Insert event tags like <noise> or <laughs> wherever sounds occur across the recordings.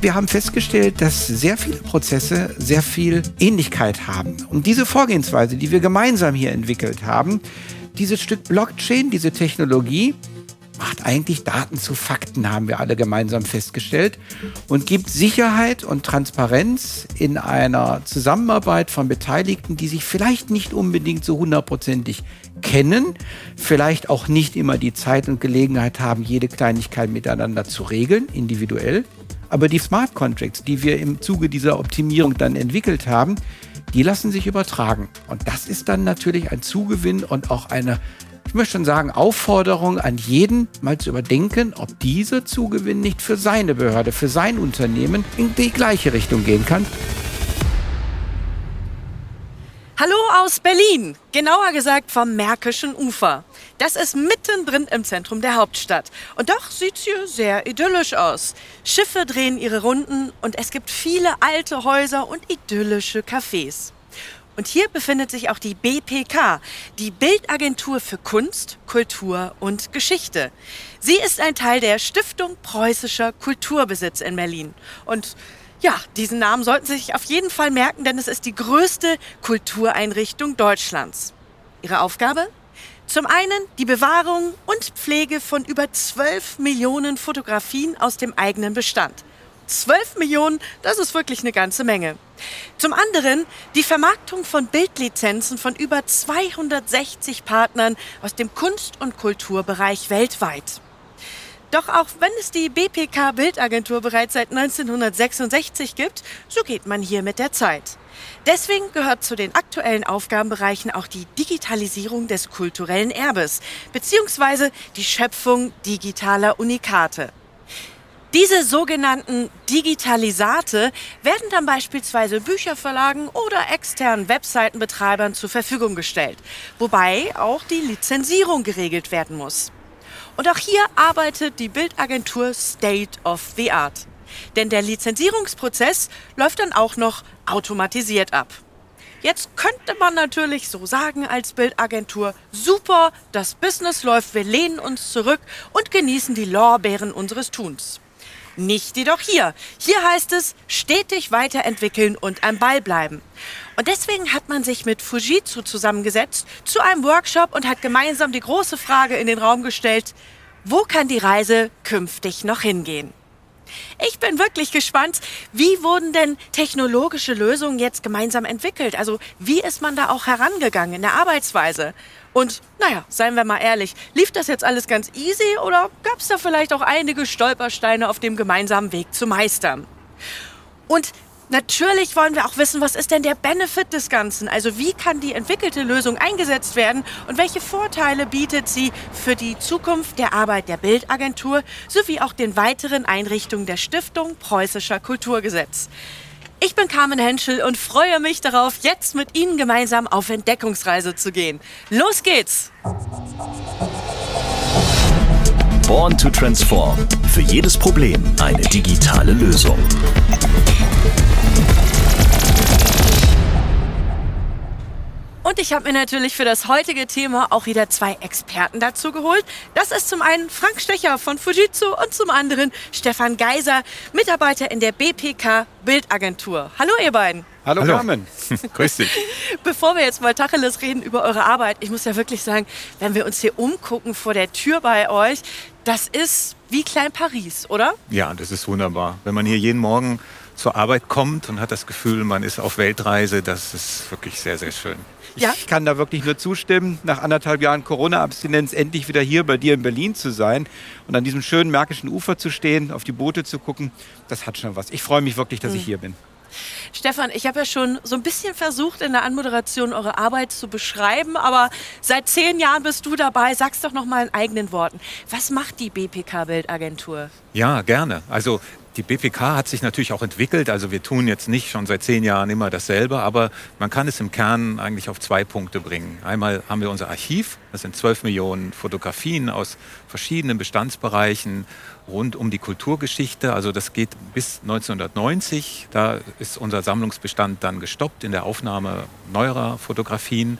Wir haben festgestellt, dass sehr viele Prozesse sehr viel Ähnlichkeit haben. Und diese Vorgehensweise, die wir gemeinsam hier entwickelt haben, dieses Stück Blockchain, diese Technologie, macht eigentlich Daten zu Fakten, haben wir alle gemeinsam festgestellt, und gibt Sicherheit und Transparenz in einer Zusammenarbeit von Beteiligten, die sich vielleicht nicht unbedingt so hundertprozentig kennen, vielleicht auch nicht immer die Zeit und Gelegenheit haben, jede Kleinigkeit miteinander zu regeln, individuell. Aber die Smart Contracts, die wir im Zuge dieser Optimierung dann entwickelt haben, die lassen sich übertragen. Und das ist dann natürlich ein Zugewinn und auch eine ich möchte schon sagen, Aufforderung an jeden, mal zu überdenken, ob dieser Zugewinn nicht für seine Behörde, für sein Unternehmen in die gleiche Richtung gehen kann. Hallo aus Berlin, genauer gesagt vom Märkischen Ufer. Das ist mittendrin im Zentrum der Hauptstadt. Und doch sieht's hier sehr idyllisch aus. Schiffe drehen ihre Runden und es gibt viele alte Häuser und idyllische Cafés. Und hier befindet sich auch die BPK, die Bildagentur für Kunst, Kultur und Geschichte. Sie ist ein Teil der Stiftung Preußischer Kulturbesitz in Berlin. Und ja, diesen Namen sollten Sie sich auf jeden Fall merken, denn es ist die größte Kultureinrichtung Deutschlands. Ihre Aufgabe? Zum einen die Bewahrung und Pflege von über 12 Millionen Fotografien aus dem eigenen Bestand. 12 Millionen, das ist wirklich eine ganze Menge. Zum anderen die Vermarktung von Bildlizenzen von über 260 Partnern aus dem Kunst- und Kulturbereich weltweit. Doch auch wenn es die BPK Bildagentur bereits seit 1966 gibt, so geht man hier mit der Zeit. Deswegen gehört zu den aktuellen Aufgabenbereichen auch die Digitalisierung des kulturellen Erbes bzw. die Schöpfung digitaler Unikate. Diese sogenannten Digitalisate werden dann beispielsweise Bücherverlagen oder externen Webseitenbetreibern zur Verfügung gestellt, wobei auch die Lizenzierung geregelt werden muss. Und auch hier arbeitet die Bildagentur State of the Art. Denn der Lizenzierungsprozess läuft dann auch noch automatisiert ab. Jetzt könnte man natürlich so sagen als Bildagentur, super, das Business läuft, wir lehnen uns zurück und genießen die Lorbeeren unseres Tuns. Nicht jedoch hier. Hier heißt es stetig weiterentwickeln und am Ball bleiben. Und deswegen hat man sich mit Fujitsu zusammengesetzt zu einem Workshop und hat gemeinsam die große Frage in den Raum gestellt, wo kann die Reise künftig noch hingehen? Ich bin wirklich gespannt, wie wurden denn technologische Lösungen jetzt gemeinsam entwickelt? Also wie ist man da auch herangegangen in der Arbeitsweise? Und naja, seien wir mal ehrlich, lief das jetzt alles ganz easy oder gab es da vielleicht auch einige Stolpersteine auf dem gemeinsamen Weg zu meistern? Und natürlich wollen wir auch wissen, was ist denn der Benefit des Ganzen? Also wie kann die entwickelte Lösung eingesetzt werden und welche Vorteile bietet sie für die Zukunft der Arbeit der Bildagentur sowie auch den weiteren Einrichtungen der Stiftung Preußischer Kulturgesetz? Ich bin Carmen Henschel und freue mich darauf, jetzt mit Ihnen gemeinsam auf Entdeckungsreise zu gehen. Los geht's! Born to Transform. Für jedes Problem eine digitale Lösung. Und ich habe mir natürlich für das heutige Thema auch wieder zwei Experten dazu geholt. Das ist zum einen Frank Stecher von Fujitsu und zum anderen Stefan Geiser, Mitarbeiter in der BPK Bildagentur. Hallo ihr beiden. Hallo, Hallo. Carmen. <laughs> Grüß dich. <laughs> Bevor wir jetzt mal Tacheles reden über eure Arbeit, ich muss ja wirklich sagen, wenn wir uns hier umgucken vor der Tür bei euch, das ist wie Klein Paris, oder? Ja, das ist wunderbar. Wenn man hier jeden Morgen zur Arbeit kommt und hat das Gefühl, man ist auf Weltreise, das ist wirklich sehr, sehr schön. Ja. Ich kann da wirklich nur zustimmen, nach anderthalb Jahren Corona-Abstinenz endlich wieder hier bei dir in Berlin zu sein und an diesem schönen märkischen Ufer zu stehen, auf die Boote zu gucken, das hat schon was. Ich freue mich wirklich, dass mhm. ich hier bin. Stefan, ich habe ja schon so ein bisschen versucht, in der Anmoderation eure Arbeit zu beschreiben, aber seit zehn Jahren bist du dabei. Sag's doch noch mal in eigenen Worten. Was macht die BPK Bildagentur? Ja, gerne. Also die BPK hat sich natürlich auch entwickelt. Also wir tun jetzt nicht schon seit zehn Jahren immer dasselbe, aber man kann es im Kern eigentlich auf zwei Punkte bringen. Einmal haben wir unser Archiv, das sind zwölf Millionen Fotografien aus verschiedenen Bestandsbereichen rund um die Kulturgeschichte. Also das geht bis 1990. Da ist unser Sammlungsbestand dann gestoppt in der Aufnahme neuerer Fotografien.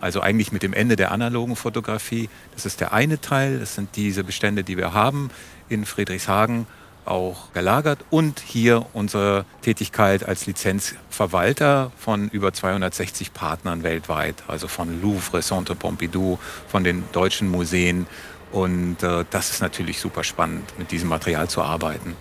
Also eigentlich mit dem Ende der analogen Fotografie. Das ist der eine Teil. Das sind diese Bestände, die wir haben in Friedrichshagen auch gelagert und hier unsere Tätigkeit als Lizenzverwalter von über 260 Partnern weltweit, also von Louvre, Centre Pompidou, von den deutschen Museen. Und äh, das ist natürlich super spannend, mit diesem Material zu arbeiten.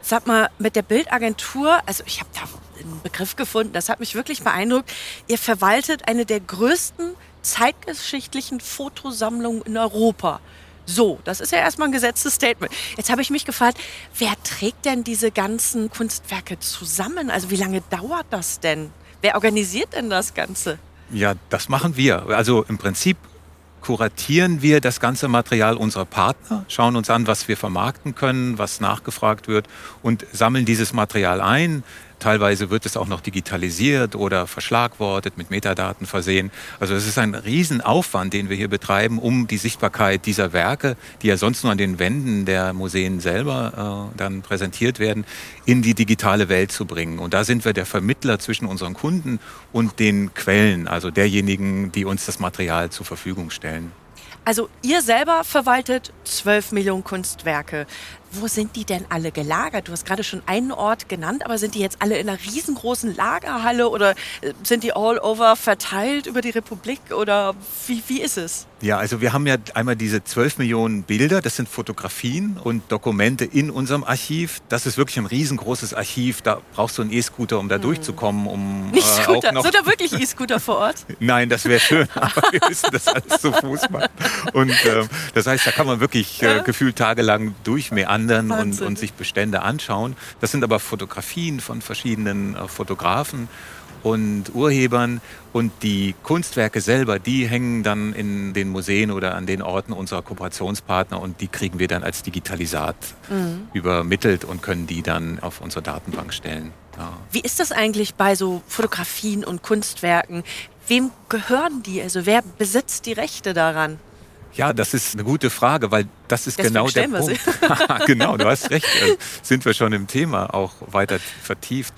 Sag mal, mit der Bildagentur, also ich habe da einen Begriff gefunden, das hat mich wirklich beeindruckt. Ihr verwaltet eine der größten zeitgeschichtlichen Fotosammlungen in Europa. So, das ist ja erstmal ein gesetztes Statement. Jetzt habe ich mich gefragt, wer trägt denn diese ganzen Kunstwerke zusammen? Also wie lange dauert das denn? Wer organisiert denn das Ganze? Ja, das machen wir. Also im Prinzip kuratieren wir das ganze Material unserer Partner, schauen uns an, was wir vermarkten können, was nachgefragt wird und sammeln dieses Material ein, Teilweise wird es auch noch digitalisiert oder verschlagwortet, mit Metadaten versehen. Also es ist ein Riesenaufwand, den wir hier betreiben, um die Sichtbarkeit dieser Werke, die ja sonst nur an den Wänden der Museen selber äh, dann präsentiert werden, in die digitale Welt zu bringen. Und da sind wir der Vermittler zwischen unseren Kunden und den Quellen, also derjenigen, die uns das Material zur Verfügung stellen. Also ihr selber verwaltet 12 Millionen Kunstwerke. Wo sind die denn alle gelagert? Du hast gerade schon einen Ort genannt, aber sind die jetzt alle in einer riesengroßen Lagerhalle oder äh, sind die all over verteilt über die Republik oder wie, wie ist es? Ja, also wir haben ja einmal diese 12 Millionen Bilder, das sind Fotografien und Dokumente in unserem Archiv. Das ist wirklich ein riesengroßes Archiv. Da brauchst du einen E-Scooter, um da hm. durchzukommen. Um, Nicht äh, Scooter, auch noch sind da wirklich E-Scooter vor Ort? <laughs> Nein, das wäre schön, <laughs> aber wir müssen das alles zu Fuß machen. Und äh, das heißt, da kann man wirklich äh, gefühlt tagelang durchmeandern und, und, sich Bestände anschauen. Das sind aber Fotografien von verschiedenen äh, Fotografen und Urhebern. Und die Kunstwerke selber, die hängen dann in den Museen oder an den Orten unserer Kooperationspartner und die kriegen wir dann als Digitalisat mhm. übermittelt und können die dann auf unsere Datenbank stellen. Ja. Wie ist das eigentlich bei so Fotografien und Kunstwerken? Wem gehören die? Also wer besitzt die Rechte daran? Ja, das ist eine gute Frage, weil das ist Deswegen genau der Punkt. <laughs> genau, du hast recht. Also sind wir schon im Thema auch weiter vertieft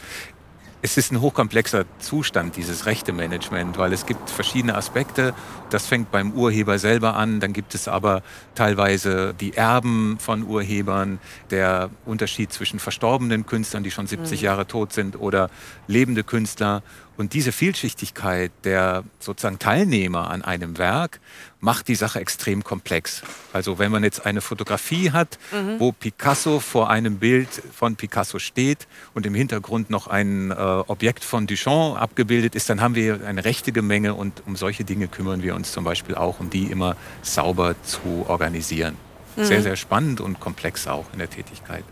es ist ein hochkomplexer Zustand, dieses Rechtemanagement, weil es gibt verschiedene Aspekte. Das fängt beim Urheber selber an, dann gibt es aber teilweise die Erben von Urhebern, der Unterschied zwischen verstorbenen Künstlern, die schon 70 mhm. Jahre tot sind, oder lebende Künstler. Und diese Vielschichtigkeit der sozusagen Teilnehmer an einem Werk macht die Sache extrem komplex. Also wenn man jetzt eine Fotografie hat, mhm. wo Picasso vor einem Bild von Picasso steht und im Hintergrund noch ein äh, Objekt von Duchamp abgebildet ist, dann haben wir eine rechte Menge und um solche Dinge kümmern wir uns zum Beispiel auch, um die immer sauber zu organisieren. Mhm. Sehr, sehr spannend und komplex auch in der Tätigkeit.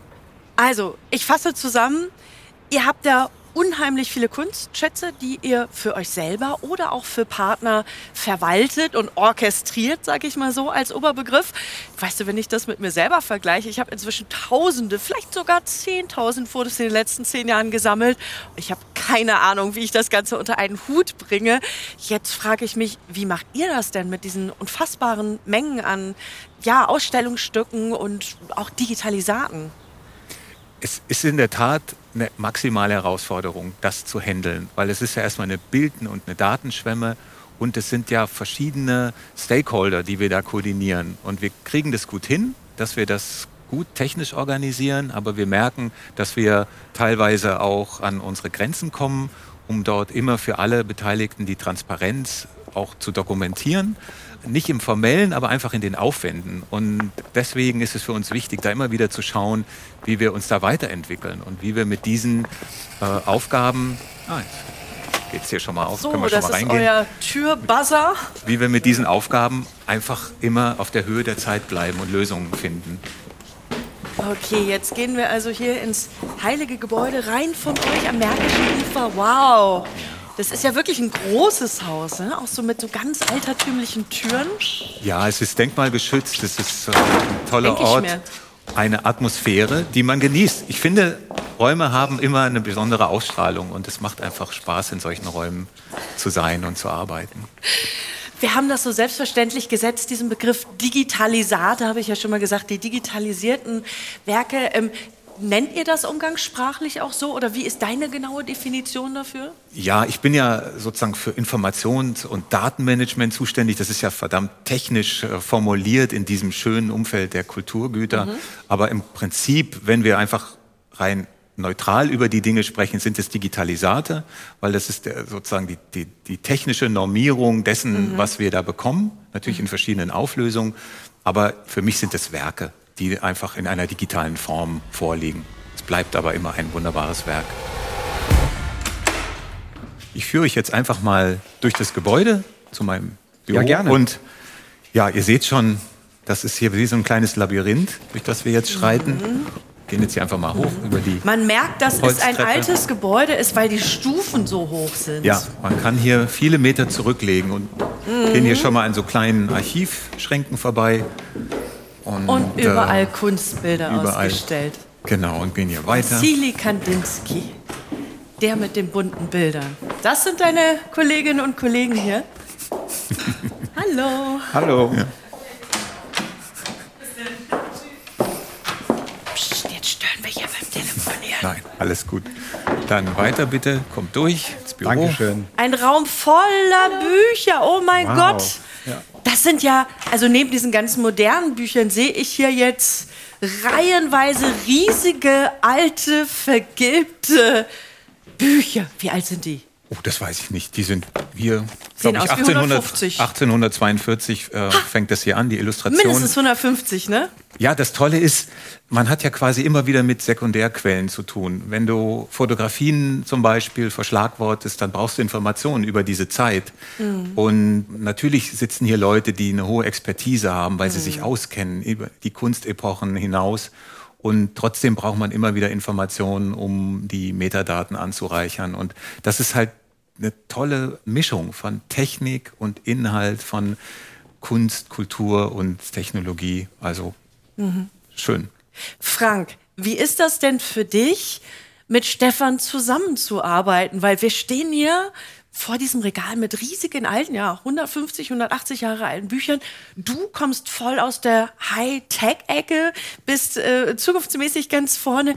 Also, ich fasse zusammen, ihr habt ja unheimlich viele Kunstschätze, die ihr für euch selber oder auch für Partner verwaltet und orchestriert, sage ich mal so als Oberbegriff. Weißt du, wenn ich das mit mir selber vergleiche, ich habe inzwischen Tausende, vielleicht sogar Zehntausend Fotos in den letzten zehn Jahren gesammelt. Ich habe keine Ahnung, wie ich das Ganze unter einen Hut bringe. Jetzt frage ich mich, wie macht ihr das denn mit diesen unfassbaren Mengen an ja, Ausstellungsstücken und auch Digitalisaten? Es ist in der Tat eine maximale Herausforderung, das zu handeln, weil es ist ja erstmal eine Bilden- und eine Datenschwemme und es sind ja verschiedene Stakeholder, die wir da koordinieren. Und wir kriegen das gut hin, dass wir das gut technisch organisieren, aber wir merken, dass wir teilweise auch an unsere Grenzen kommen, um dort immer für alle Beteiligten die Transparenz auch zu dokumentieren nicht im Formellen, aber einfach in den Aufwänden. Und deswegen ist es für uns wichtig, da immer wieder zu schauen, wie wir uns da weiterentwickeln und wie wir mit diesen äh, Aufgaben, ah, jetzt geht's hier schon mal auf, so, können wir schon mal reingehen. Ist euer Türbuzzer. Wie wir mit diesen Aufgaben einfach immer auf der Höhe der Zeit bleiben und Lösungen finden. Okay, jetzt gehen wir also hier ins heilige Gebäude rein von euch am Märkischen Ufer. Wow. Das ist ja wirklich ein großes Haus, ne? auch so mit so ganz altertümlichen Türen. Ja, es ist denkmalgeschützt, es ist äh, ein toller Ort, mir. eine Atmosphäre, die man genießt. Ich finde, Räume haben immer eine besondere Ausstrahlung und es macht einfach Spaß, in solchen Räumen zu sein und zu arbeiten. Wir haben das so selbstverständlich gesetzt, diesen Begriff Digitalisat, habe ich ja schon mal gesagt, die digitalisierten Werke. Nennt ihr das umgangssprachlich auch so oder wie ist deine genaue Definition dafür? Ja, ich bin ja sozusagen für Informations- und Datenmanagement zuständig. Das ist ja verdammt technisch äh, formuliert in diesem schönen Umfeld der Kulturgüter. Mhm. Aber im Prinzip, wenn wir einfach rein neutral über die Dinge sprechen, sind es Digitalisate, weil das ist der, sozusagen die, die, die, technische Normierung dessen, mhm. was wir da bekommen, natürlich in verschiedenen Auflösungen. Aber für mich sind es Werke die einfach in einer digitalen Form vorliegen. Es bleibt aber immer ein wunderbares Werk. Ich führe euch jetzt einfach mal durch das Gebäude zu meinem Büro. Ja, gerne. Und ja, ihr seht schon, das ist hier wie so ein kleines Labyrinth, durch das wir jetzt schreiten. Mhm. Gehen jetzt hier einfach mal hoch über die. Man merkt, dass es ein altes Gebäude ist, weil die Stufen so hoch sind. Ja, man kann hier viele Meter zurücklegen und mhm. gehen hier schon mal an so kleinen Archivschränken vorbei. Und, und überall äh, Kunstbilder überall. ausgestellt. Genau, und gehen hier weiter. Vassili Kandinsky, der mit den bunten Bildern. Das sind deine Kolleginnen und Kollegen hier. <laughs> Hallo. Hallo. Ja. Psst, jetzt stören wir hier beim Telefonieren. Nein, alles gut. Dann weiter bitte, kommt durch ins Büro. Dankeschön. Ein Raum voller Bücher, oh mein wow. Gott. Ja. Das sind ja, also neben diesen ganzen modernen Büchern sehe ich hier jetzt reihenweise riesige, alte, vergilbte Bücher. Wie alt sind die? Oh, das weiß ich nicht. Die sind hier, glaube ich, 1800, 1842 äh, fängt das hier an, die Illustration. Mindestens 150, ne? Ja, das Tolle ist, man hat ja quasi immer wieder mit Sekundärquellen zu tun. Wenn du Fotografien zum Beispiel verschlagwortest, dann brauchst du Informationen über diese Zeit. Mhm. Und natürlich sitzen hier Leute, die eine hohe Expertise haben, weil mhm. sie sich auskennen über die Kunstepochen hinaus. Und trotzdem braucht man immer wieder Informationen, um die Metadaten anzureichern. Und das ist halt eine tolle Mischung von Technik und Inhalt, von Kunst, Kultur und Technologie. Also mhm. schön. Frank, wie ist das denn für dich, mit Stefan zusammenzuarbeiten? Weil wir stehen hier vor diesem Regal mit riesigen alten, ja, 150, 180 Jahre alten Büchern. Du kommst voll aus der High-Tech-Ecke, bist äh, zukunftsmäßig ganz vorne.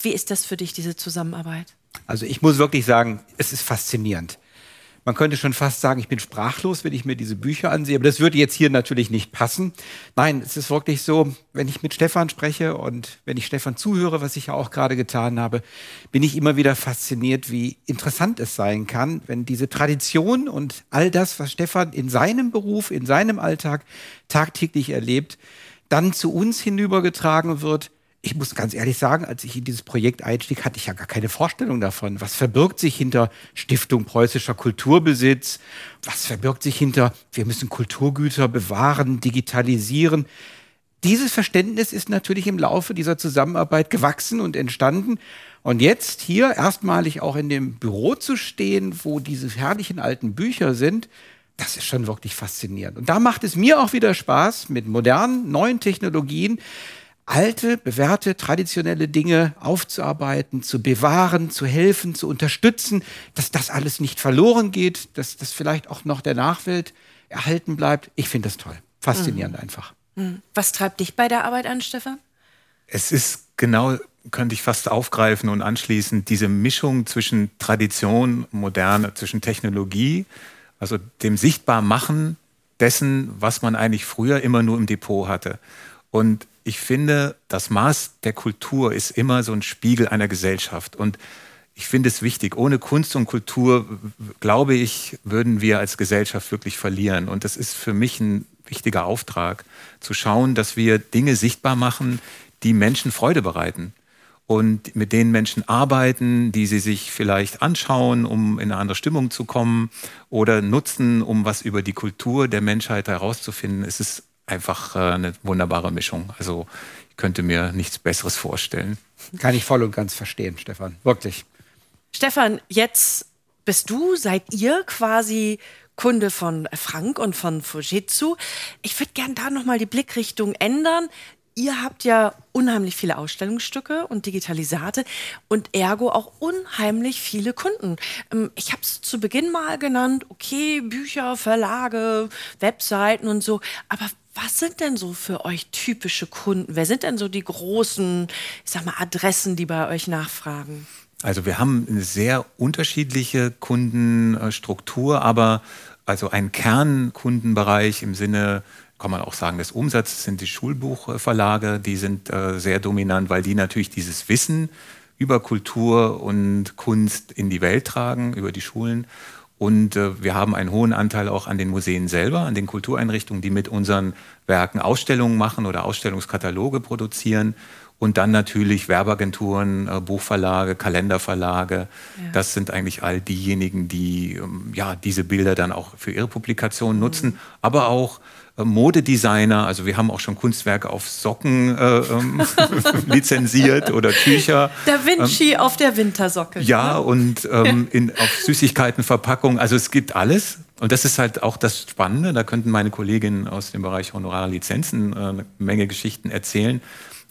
Wie ist das für dich, diese Zusammenarbeit? Also ich muss wirklich sagen, es ist faszinierend. Man könnte schon fast sagen, ich bin sprachlos, wenn ich mir diese Bücher ansehe. Aber das würde jetzt hier natürlich nicht passen. Nein, es ist wirklich so, wenn ich mit Stefan spreche und wenn ich Stefan zuhöre, was ich ja auch gerade getan habe, bin ich immer wieder fasziniert, wie interessant es sein kann, wenn diese Tradition und all das, was Stefan in seinem Beruf, in seinem Alltag tagtäglich erlebt, dann zu uns hinübergetragen wird ich muss ganz ehrlich sagen, als ich in dieses Projekt einstieg, hatte ich ja gar keine Vorstellung davon. Was verbirgt sich hinter Stiftung preußischer Kulturbesitz? Was verbirgt sich hinter, wir müssen Kulturgüter bewahren, digitalisieren? Dieses Verständnis ist natürlich im Laufe dieser Zusammenarbeit gewachsen und entstanden. Und jetzt hier erstmalig auch in dem Büro zu stehen, wo diese herrlichen alten Bücher sind, das ist schon wirklich faszinierend. Und da macht es mir auch wieder Spaß, mit modernen, neuen Technologien alte, bewährte, traditionelle Dinge aufzuarbeiten, zu bewahren, zu helfen, zu unterstützen, dass das alles nicht verloren geht, dass das vielleicht auch noch der Nachwelt erhalten bleibt. Ich finde das toll. Faszinierend mhm. einfach. Mhm. Was treibt dich bei der Arbeit an, Stefan? Es ist genau, könnte ich fast aufgreifen und anschließen, diese Mischung zwischen Tradition, Moderne, zwischen Technologie, also dem Sichtbarmachen dessen, was man eigentlich früher immer nur im Depot hatte. Und ich finde, das Maß der Kultur ist immer so ein Spiegel einer Gesellschaft. Und ich finde es wichtig. Ohne Kunst und Kultur, glaube ich, würden wir als Gesellschaft wirklich verlieren. Und das ist für mich ein wichtiger Auftrag, zu schauen, dass wir Dinge sichtbar machen, die Menschen Freude bereiten. Und mit denen Menschen arbeiten, die sie sich vielleicht anschauen, um in eine andere Stimmung zu kommen oder nutzen, um was über die Kultur der Menschheit herauszufinden. Es ist einfach äh, eine wunderbare Mischung. Also ich könnte mir nichts Besseres vorstellen. Kann ich voll und ganz verstehen, Stefan. Wirklich. Stefan, jetzt bist du, seid ihr quasi Kunde von Frank und von Fujitsu. Ich würde gerne da nochmal die Blickrichtung ändern. Ihr habt ja unheimlich viele Ausstellungsstücke und Digitalisate und ergo auch unheimlich viele Kunden. Ähm, ich habe es zu Beginn mal genannt, okay, Bücher, Verlage, Webseiten und so. Aber Was sind denn so für euch typische Kunden? Wer sind denn so die großen, ich sag mal, Adressen, die bei euch nachfragen? Also wir haben eine sehr unterschiedliche Kundenstruktur, aber also ein Kernkundenbereich im Sinne, kann man auch sagen, des Umsatzes sind die Schulbuchverlage, die sind äh, sehr dominant, weil die natürlich dieses Wissen über Kultur und Kunst in die Welt tragen, über die Schulen. Und äh, wir haben einen hohen Anteil auch an den Museen selber, an den Kultureinrichtungen, die mit unseren Werken Ausstellungen machen oder Ausstellungskataloge produzieren. Und dann natürlich Werbeagenturen, äh, Buchverlage, Kalenderverlage. Ja. Das sind eigentlich all diejenigen, die ähm, ja, diese Bilder dann auch für ihre Publikationen nutzen, mhm. aber auch Modedesigner, also wir haben auch schon Kunstwerke auf Socken äh, ähm, <laughs> lizenziert oder Tücher. Da Vinci ähm, auf der Wintersocke. Ja, ne? und <laughs> ähm, in, auf Süßigkeitenverpackung. Also es gibt alles. Und das ist halt auch das Spannende. Da könnten meine Kolleginnen aus dem Bereich Honorarlizenzen äh, eine Menge Geschichten erzählen.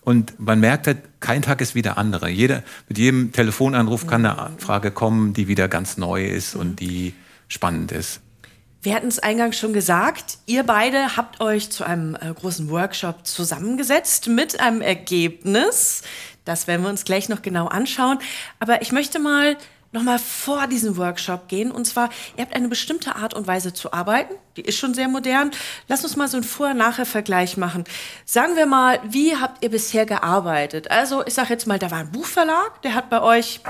Und man merkt halt, kein Tag ist wie der andere. Jeder, mit jedem Telefonanruf kann eine Frage kommen, die wieder ganz neu ist und die spannend ist. Wir hatten es eingangs schon gesagt, ihr beide habt euch zu einem äh, großen Workshop zusammengesetzt mit einem Ergebnis. Das werden wir uns gleich noch genau anschauen. Aber ich möchte mal noch mal vor diesen Workshop gehen. Und zwar, ihr habt eine bestimmte Art und Weise zu arbeiten. Die ist schon sehr modern. Lass uns mal so einen Vorher-Nachher-Vergleich machen. Sagen wir mal, wie habt ihr bisher gearbeitet? Also, ich sage jetzt mal, da war ein Buchverlag, der hat bei euch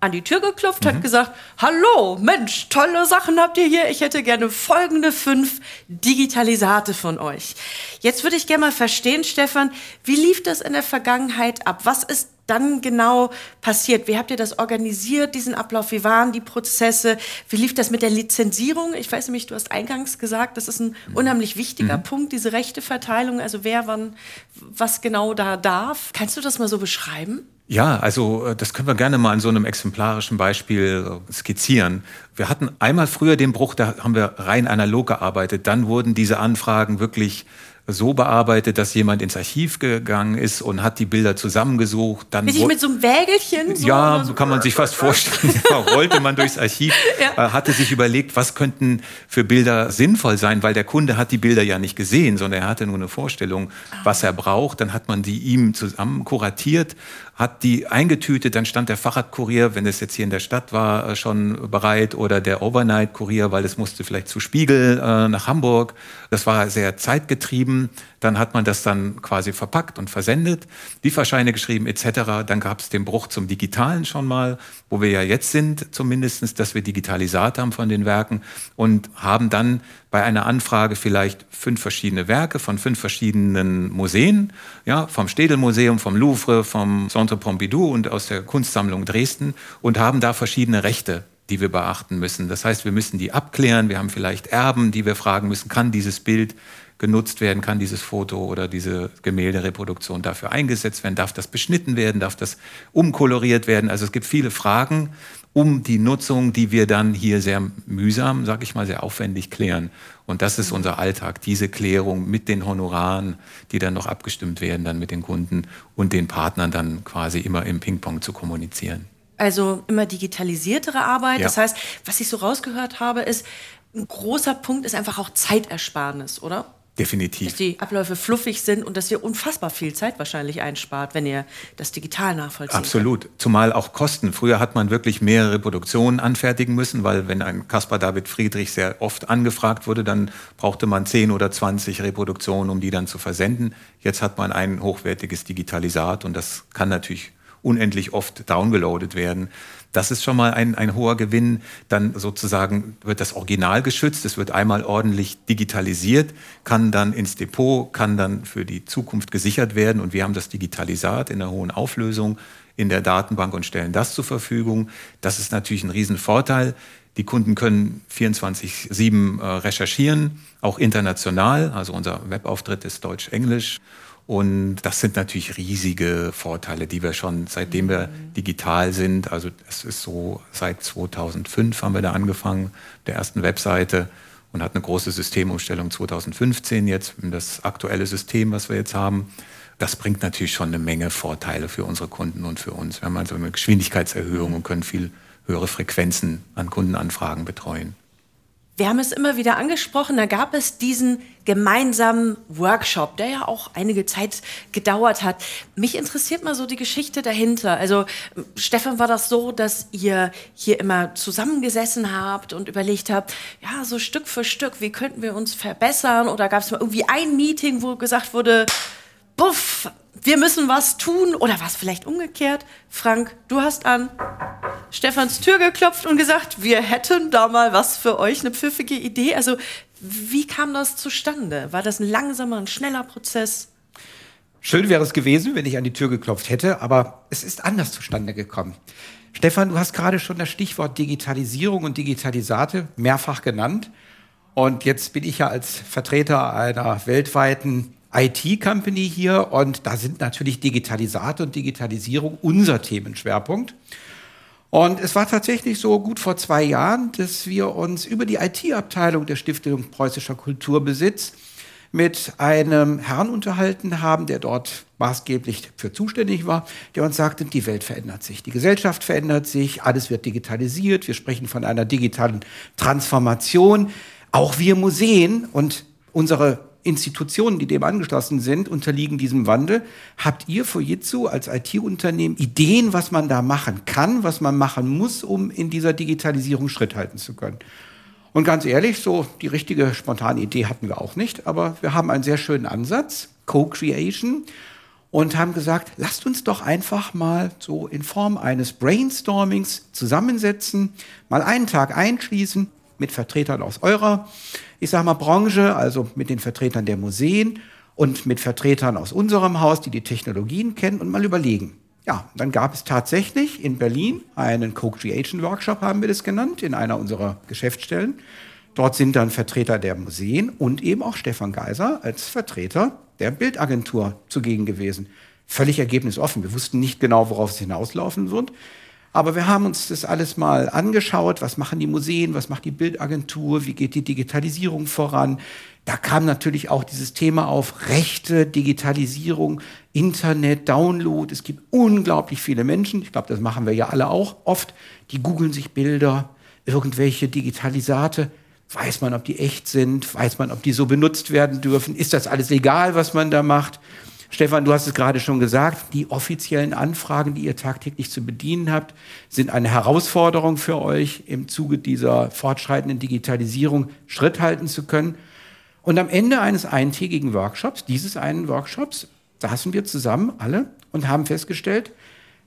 an die Tür geklopft, mhm. hat gesagt, hallo, Mensch, tolle Sachen habt ihr hier. Ich hätte gerne folgende fünf Digitalisate von euch. Jetzt würde ich gerne mal verstehen, Stefan, wie lief das in der Vergangenheit ab? Was ist dann genau passiert? Wie habt ihr das organisiert, diesen Ablauf? Wie waren die Prozesse? Wie lief das mit der Lizenzierung? Ich weiß nämlich, du hast eingangs gesagt, das ist ein mhm. unheimlich wichtiger mhm. Punkt, diese Rechteverteilung, also wer wann was genau da darf. Kannst du das mal so beschreiben? Ja, also äh, das können wir gerne mal in so einem exemplarischen Beispiel äh, skizzieren. Wir hatten einmal früher den Bruch, da haben wir rein analog gearbeitet. Dann wurden diese Anfragen wirklich so bearbeitet, dass jemand ins Archiv gegangen ist und hat die Bilder zusammengesucht. Dann Richtig mit so einem Wägelchen? So ja, so kann man sich fast <laughs> vorstellen. ja, rollte man durchs Archiv, <laughs> ja. äh, hatte sich überlegt, was könnten für Bilder sinnvoll sein, weil der Kunde hat die Bilder ja nicht gesehen, sondern er hatte nur eine Vorstellung, was er braucht. Dann hat man die ihm zusammen kuratiert, hat die eingetütet, dann stand der Fahrradkurier, wenn es jetzt hier in der Stadt war, äh, schon bereit oder der Overnight-Kurier, weil es musste vielleicht zu Spiegel äh, nach Hamburg. Das war sehr zeitgetrieben. Dann hat man das dann quasi verpackt und versendet, Lieferscheine geschrieben etc. Dann gab es den Bruch zum Digitalen schon mal, wo wir ja jetzt sind zumindest, dass wir Digitalisat haben von den Werken und haben dann bei einer Anfrage vielleicht fünf verschiedene Werke von fünf verschiedenen Museen, ja, vom Städelmuseum, vom Louvre, vom Centre Pompidou und aus der Kunstsammlung Dresden und haben da verschiedene Rechte die wir beachten müssen. Das heißt, wir müssen die abklären. Wir haben vielleicht Erben, die wir fragen müssen, kann dieses Bild genutzt werden, kann dieses Foto oder diese Gemäldereproduktion dafür eingesetzt werden, darf das beschnitten werden, darf das umkoloriert werden. Also es gibt viele Fragen um die Nutzung, die wir dann hier sehr mühsam, sage ich mal, sehr aufwendig klären. Und das ist unser Alltag, diese Klärung mit den Honoraren, die dann noch abgestimmt werden, dann mit den Kunden und den Partnern dann quasi immer im Ping-Pong zu kommunizieren. Also immer digitalisiertere Arbeit. Ja. Das heißt, was ich so rausgehört habe, ist, ein großer Punkt ist einfach auch Zeitersparnis, oder? Definitiv. Dass die Abläufe fluffig sind und dass ihr unfassbar viel Zeit wahrscheinlich einspart, wenn ihr das digital nachvollzieht. Absolut. Könnt. Zumal auch Kosten. Früher hat man wirklich mehrere Produktionen anfertigen müssen, weil wenn ein Caspar David Friedrich sehr oft angefragt wurde, dann brauchte man 10 oder 20 Reproduktionen, um die dann zu versenden. Jetzt hat man ein hochwertiges Digitalisat und das kann natürlich unendlich oft downgeloadet werden. Das ist schon mal ein, ein hoher Gewinn. Dann sozusagen wird das Original geschützt. Es wird einmal ordentlich digitalisiert, kann dann ins Depot, kann dann für die Zukunft gesichert werden. Und wir haben das Digitalisat in der hohen Auflösung in der Datenbank und stellen das zur Verfügung. Das ist natürlich ein Riesenvorteil. Die Kunden können 24-7 äh, recherchieren, auch international. Also unser Webauftritt ist Deutsch-Englisch. Und das sind natürlich riesige Vorteile, die wir schon, seitdem wir digital sind, also es ist so, seit 2005 haben wir da angefangen, der ersten Webseite und hat eine große Systemumstellung 2015 jetzt, das aktuelle System, was wir jetzt haben. Das bringt natürlich schon eine Menge Vorteile für unsere Kunden und für uns. Wir haben also eine Geschwindigkeitserhöhung und können viel höhere Frequenzen an Kundenanfragen betreuen. Wir haben es immer wieder angesprochen, da gab es diesen gemeinsamen Workshop, der ja auch einige Zeit gedauert hat. Mich interessiert mal so die Geschichte dahinter. Also Stefan, war das so, dass ihr hier immer zusammengesessen habt und überlegt habt, ja, so Stück für Stück, wie könnten wir uns verbessern? Oder gab es mal irgendwie ein Meeting, wo gesagt wurde, buff, wir müssen was tun oder was vielleicht umgekehrt. Frank, du hast an Stefans Tür geklopft und gesagt, wir hätten da mal was für euch, eine pfiffige Idee. Also wie kam das zustande? War das ein langsamer, ein schneller Prozess? Schön wäre es gewesen, wenn ich an die Tür geklopft hätte, aber es ist anders zustande gekommen. Stefan, du hast gerade schon das Stichwort Digitalisierung und Digitalisate mehrfach genannt. Und jetzt bin ich ja als Vertreter einer weltweiten IT-Company hier und da sind natürlich Digitalisate und Digitalisierung unser Themenschwerpunkt. Und es war tatsächlich so gut vor zwei Jahren, dass wir uns über die IT-Abteilung der Stiftung Preußischer Kulturbesitz mit einem Herrn unterhalten haben, der dort maßgeblich für zuständig war, der uns sagte, die Welt verändert sich, die Gesellschaft verändert sich, alles wird digitalisiert, wir sprechen von einer digitalen Transformation. Auch wir Museen und unsere Institutionen, die dem angeschlossen sind, unterliegen diesem Wandel. Habt ihr Fujitsu als IT-Unternehmen Ideen, was man da machen kann, was man machen muss, um in dieser Digitalisierung Schritt halten zu können? Und ganz ehrlich, so die richtige spontane Idee hatten wir auch nicht, aber wir haben einen sehr schönen Ansatz, Co-Creation, und haben gesagt, lasst uns doch einfach mal so in Form eines Brainstormings zusammensetzen, mal einen Tag einschließen mit Vertretern aus eurer ich sage mal, Branche, also mit den Vertretern der Museen und mit Vertretern aus unserem Haus, die die Technologien kennen und mal überlegen. Ja, dann gab es tatsächlich in Berlin einen Co-Creation Workshop, haben wir das genannt, in einer unserer Geschäftsstellen. Dort sind dann Vertreter der Museen und eben auch Stefan Geiser als Vertreter der Bildagentur zugegen gewesen. Völlig ergebnisoffen. Wir wussten nicht genau, worauf es hinauslaufen wird. Aber wir haben uns das alles mal angeschaut. Was machen die Museen? Was macht die Bildagentur? Wie geht die Digitalisierung voran? Da kam natürlich auch dieses Thema auf Rechte, Digitalisierung, Internet, Download. Es gibt unglaublich viele Menschen. Ich glaube, das machen wir ja alle auch oft. Die googeln sich Bilder, irgendwelche Digitalisate. Weiß man, ob die echt sind? Weiß man, ob die so benutzt werden dürfen? Ist das alles legal, was man da macht? Stefan, du hast es gerade schon gesagt, die offiziellen Anfragen, die ihr tagtäglich zu bedienen habt, sind eine Herausforderung für euch, im Zuge dieser fortschreitenden Digitalisierung Schritt halten zu können. Und am Ende eines eintägigen Workshops, dieses einen Workshops, saßen wir zusammen alle und haben festgestellt,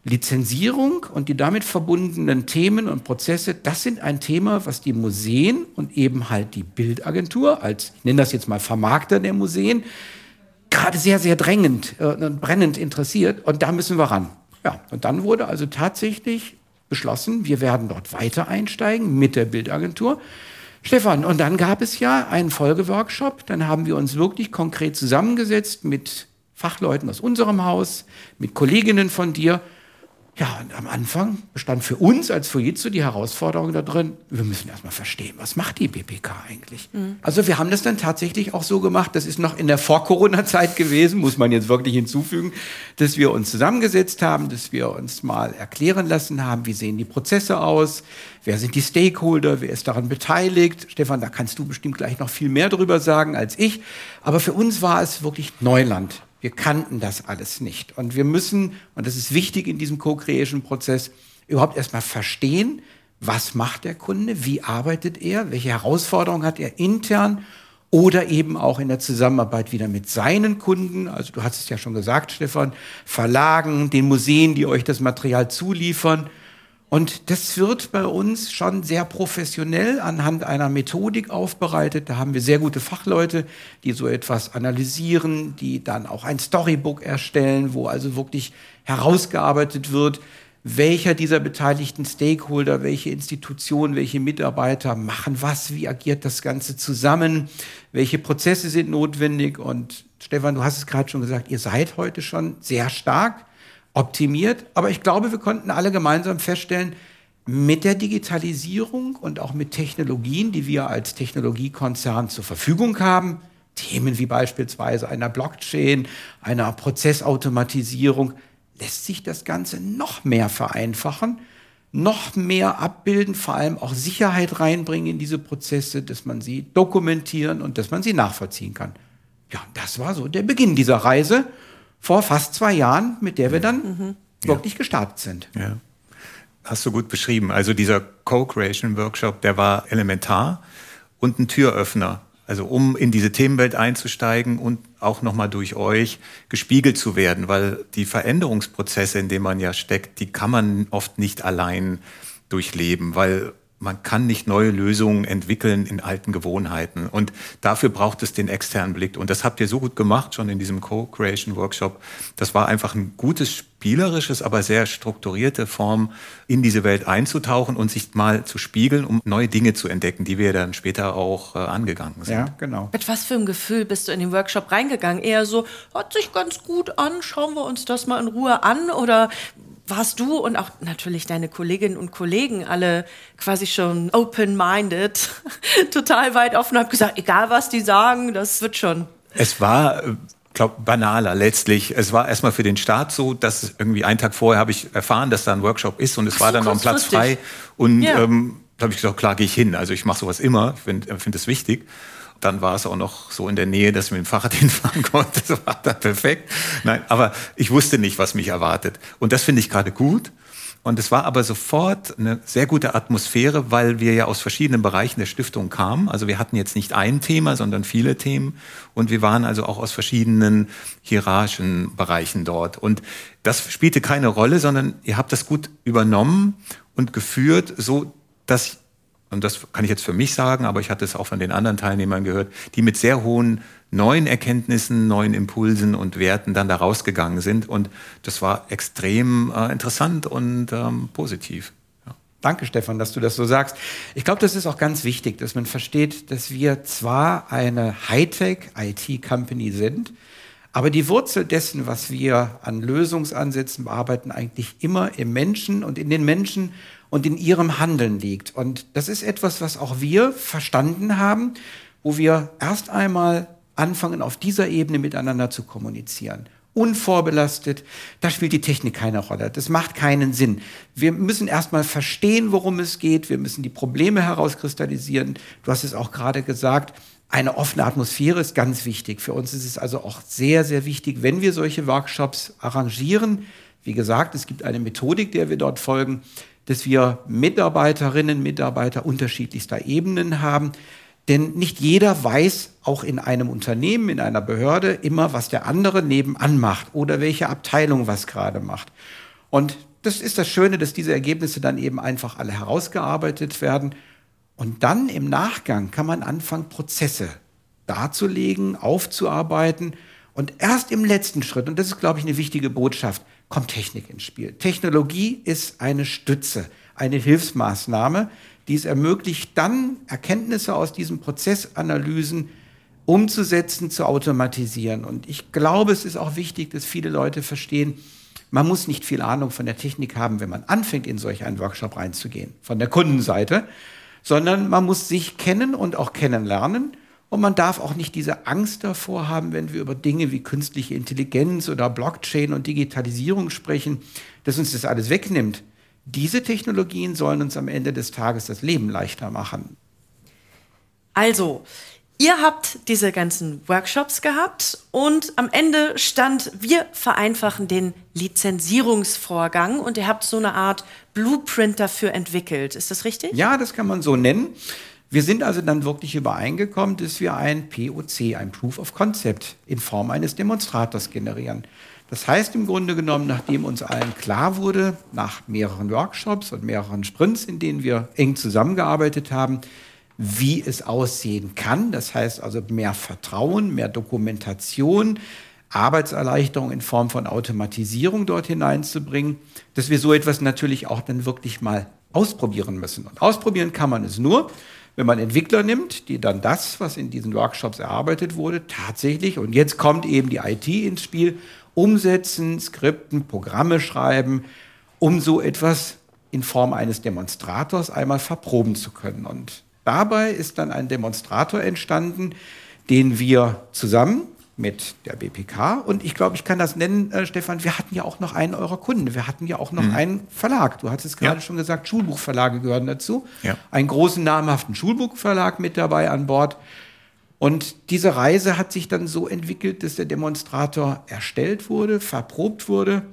Lizenzierung und die damit verbundenen Themen und Prozesse, das sind ein Thema, was die Museen und eben halt die Bildagentur als, ich nenne das jetzt mal Vermarkter der Museen, gerade sehr, sehr drängend äh, und brennend interessiert. Und da müssen wir ran. Ja, und dann wurde also tatsächlich beschlossen, wir werden dort weiter einsteigen mit der Bildagentur. Stefan, und dann gab es ja einen Folgeworkshop. Dann haben wir uns wirklich konkret zusammengesetzt mit Fachleuten aus unserem Haus, mit Kolleginnen von dir ja, und am Anfang bestand für uns als Fujitsu die Herausforderung da drin, wir müssen erstmal verstehen, was macht die BPK eigentlich? Mhm. Also wir haben das dann tatsächlich auch so gemacht, das ist noch in der Vor-Corona-Zeit gewesen, muss man jetzt wirklich hinzufügen, dass wir uns zusammengesetzt haben, dass wir uns mal erklären lassen haben, wie sehen die Prozesse aus, wer sind die Stakeholder, wer ist daran beteiligt. Stefan, da kannst du bestimmt gleich noch viel mehr drüber sagen als ich. Aber für uns war es wirklich Neuland. Wir kannten das alles nicht. Und wir müssen, und das ist wichtig in diesem Co-Creation-Prozess, überhaupt erstmal verstehen, was macht der Kunde, wie arbeitet er, welche Herausforderungen hat er intern oder eben auch in der Zusammenarbeit wieder mit seinen Kunden. Also du hast es ja schon gesagt, Stefan, Verlagen, den Museen, die euch das Material zuliefern. Und das wird bei uns schon sehr professionell anhand einer Methodik aufbereitet. Da haben wir sehr gute Fachleute, die so etwas analysieren, die dann auch ein Storybook erstellen, wo also wirklich herausgearbeitet wird, welcher dieser beteiligten Stakeholder, welche Institutionen, welche Mitarbeiter machen was, wie agiert das Ganze zusammen, welche Prozesse sind notwendig. Und Stefan, du hast es gerade schon gesagt, ihr seid heute schon sehr stark optimiert. Aber ich glaube, wir konnten alle gemeinsam feststellen, mit der Digitalisierung und auch mit Technologien, die wir als Technologiekonzern zur Verfügung haben, Themen wie beispielsweise einer Blockchain, einer Prozessautomatisierung, lässt sich das Ganze noch mehr vereinfachen, noch mehr abbilden, vor allem auch Sicherheit reinbringen in diese Prozesse, dass man sie dokumentieren und dass man sie nachvollziehen kann. Ja, das war so der Beginn dieser Reise vor fast zwei Jahren, mit der wir dann mhm. wirklich ja. gestartet sind. Ja. Hast du gut beschrieben. Also dieser Co-Creation Workshop, der war elementar und ein Türöffner. Also um in diese Themenwelt einzusteigen und auch nochmal durch euch gespiegelt zu werden, weil die Veränderungsprozesse, in denen man ja steckt, die kann man oft nicht allein durchleben, weil man kann nicht neue Lösungen entwickeln in alten Gewohnheiten. Und dafür braucht es den externen Blick. Und das habt ihr so gut gemacht, schon in diesem Co-Creation Workshop. Das war einfach ein gutes, spielerisches, aber sehr strukturierte Form, in diese Welt einzutauchen und sich mal zu spiegeln, um neue Dinge zu entdecken, die wir dann später auch äh, angegangen sind. Ja, genau. Mit was für einem Gefühl bist du in den Workshop reingegangen? Eher so, hört sich ganz gut an, schauen wir uns das mal in Ruhe an? Oder warst du und auch natürlich deine Kolleginnen und Kollegen alle quasi schon open-minded, <laughs> total weit offen, hab gesagt, egal was die sagen, das wird schon. Es war äh, glaube banaler letztlich. Es war erstmal für den Start so, dass irgendwie einen Tag vorher habe ich erfahren, dass da ein Workshop ist und es so, war dann noch ein Platz frei und ja. ähm, da habe ich gesagt, klar gehe ich hin. Also ich mache sowas immer, ich finde find das wichtig. Dann war es auch noch so in der Nähe, dass ich mit dem Fahrrad <laughs> hinfahren konnte. Das war dann perfekt. Nein, aber ich wusste nicht, was mich erwartet. Und das finde ich gerade gut. Und es war aber sofort eine sehr gute Atmosphäre, weil wir ja aus verschiedenen Bereichen der Stiftung kamen. Also wir hatten jetzt nicht ein Thema, sondern viele Themen. Und wir waren also auch aus verschiedenen hierarchischen Bereichen dort. Und das spielte keine Rolle, sondern ihr habt das gut übernommen und geführt, so dass und das kann ich jetzt für mich sagen, aber ich hatte es auch von den anderen Teilnehmern gehört, die mit sehr hohen neuen Erkenntnissen, neuen Impulsen und Werten dann da rausgegangen sind. Und das war extrem äh, interessant und ähm, positiv. Ja. Danke, Stefan, dass du das so sagst. Ich glaube, das ist auch ganz wichtig, dass man versteht, dass wir zwar eine Hightech-IT-Company sind, aber die Wurzel dessen, was wir an Lösungsansätzen bearbeiten, eigentlich immer im Menschen und in den Menschen und in ihrem Handeln liegt. Und das ist etwas, was auch wir verstanden haben, wo wir erst einmal anfangen, auf dieser Ebene miteinander zu kommunizieren. Unvorbelastet, da spielt die Technik keine Rolle. Das macht keinen Sinn. Wir müssen erstmal verstehen, worum es geht. Wir müssen die Probleme herauskristallisieren. Du hast es auch gerade gesagt. Eine offene Atmosphäre ist ganz wichtig. Für uns ist es also auch sehr, sehr wichtig, wenn wir solche Workshops arrangieren. Wie gesagt, es gibt eine Methodik, der wir dort folgen, dass wir Mitarbeiterinnen, Mitarbeiter unterschiedlichster Ebenen haben. Denn nicht jeder weiß, auch in einem Unternehmen, in einer Behörde, immer, was der andere nebenan macht oder welche Abteilung was gerade macht. Und das ist das Schöne, dass diese Ergebnisse dann eben einfach alle herausgearbeitet werden. Und dann im Nachgang kann man anfangen, Prozesse darzulegen, aufzuarbeiten. Und erst im letzten Schritt, und das ist, glaube ich, eine wichtige Botschaft, kommt Technik ins Spiel. Technologie ist eine Stütze, eine Hilfsmaßnahme, die es ermöglicht, dann Erkenntnisse aus diesen Prozessanalysen umzusetzen, zu automatisieren. Und ich glaube, es ist auch wichtig, dass viele Leute verstehen, man muss nicht viel Ahnung von der Technik haben, wenn man anfängt, in solch einen Workshop reinzugehen, von der Kundenseite, sondern man muss sich kennen und auch kennenlernen und man darf auch nicht diese Angst davor haben, wenn wir über Dinge wie künstliche Intelligenz oder Blockchain und Digitalisierung sprechen, dass uns das alles wegnimmt. Diese Technologien sollen uns am Ende des Tages das Leben leichter machen. Also, ihr habt diese ganzen Workshops gehabt und am Ende stand, wir vereinfachen den Lizenzierungsvorgang und ihr habt so eine Art Blueprint dafür entwickelt. Ist das richtig? Ja, das kann man so nennen. Wir sind also dann wirklich übereingekommen, dass wir ein POC, ein Proof of Concept, in Form eines Demonstrators generieren. Das heißt im Grunde genommen, nachdem uns allen klar wurde, nach mehreren Workshops und mehreren Sprints, in denen wir eng zusammengearbeitet haben, wie es aussehen kann. Das heißt also mehr Vertrauen, mehr Dokumentation, Arbeitserleichterung in Form von Automatisierung dort hineinzubringen, dass wir so etwas natürlich auch dann wirklich mal ausprobieren müssen. Und ausprobieren kann man es nur, wenn man Entwickler nimmt, die dann das, was in diesen Workshops erarbeitet wurde, tatsächlich, und jetzt kommt eben die IT ins Spiel, umsetzen, skripten, Programme schreiben, um so etwas in Form eines Demonstrators einmal verproben zu können. Und dabei ist dann ein Demonstrator entstanden, den wir zusammen mit der BPK. Und ich glaube, ich kann das nennen, äh, Stefan, wir hatten ja auch noch einen eurer Kunden. Wir hatten ja auch noch mhm. einen Verlag. Du hattest gerade ja. schon gesagt, Schulbuchverlage gehören dazu. Ja. Einen großen, namhaften Schulbuchverlag mit dabei an Bord. Und diese Reise hat sich dann so entwickelt, dass der Demonstrator erstellt wurde, verprobt wurde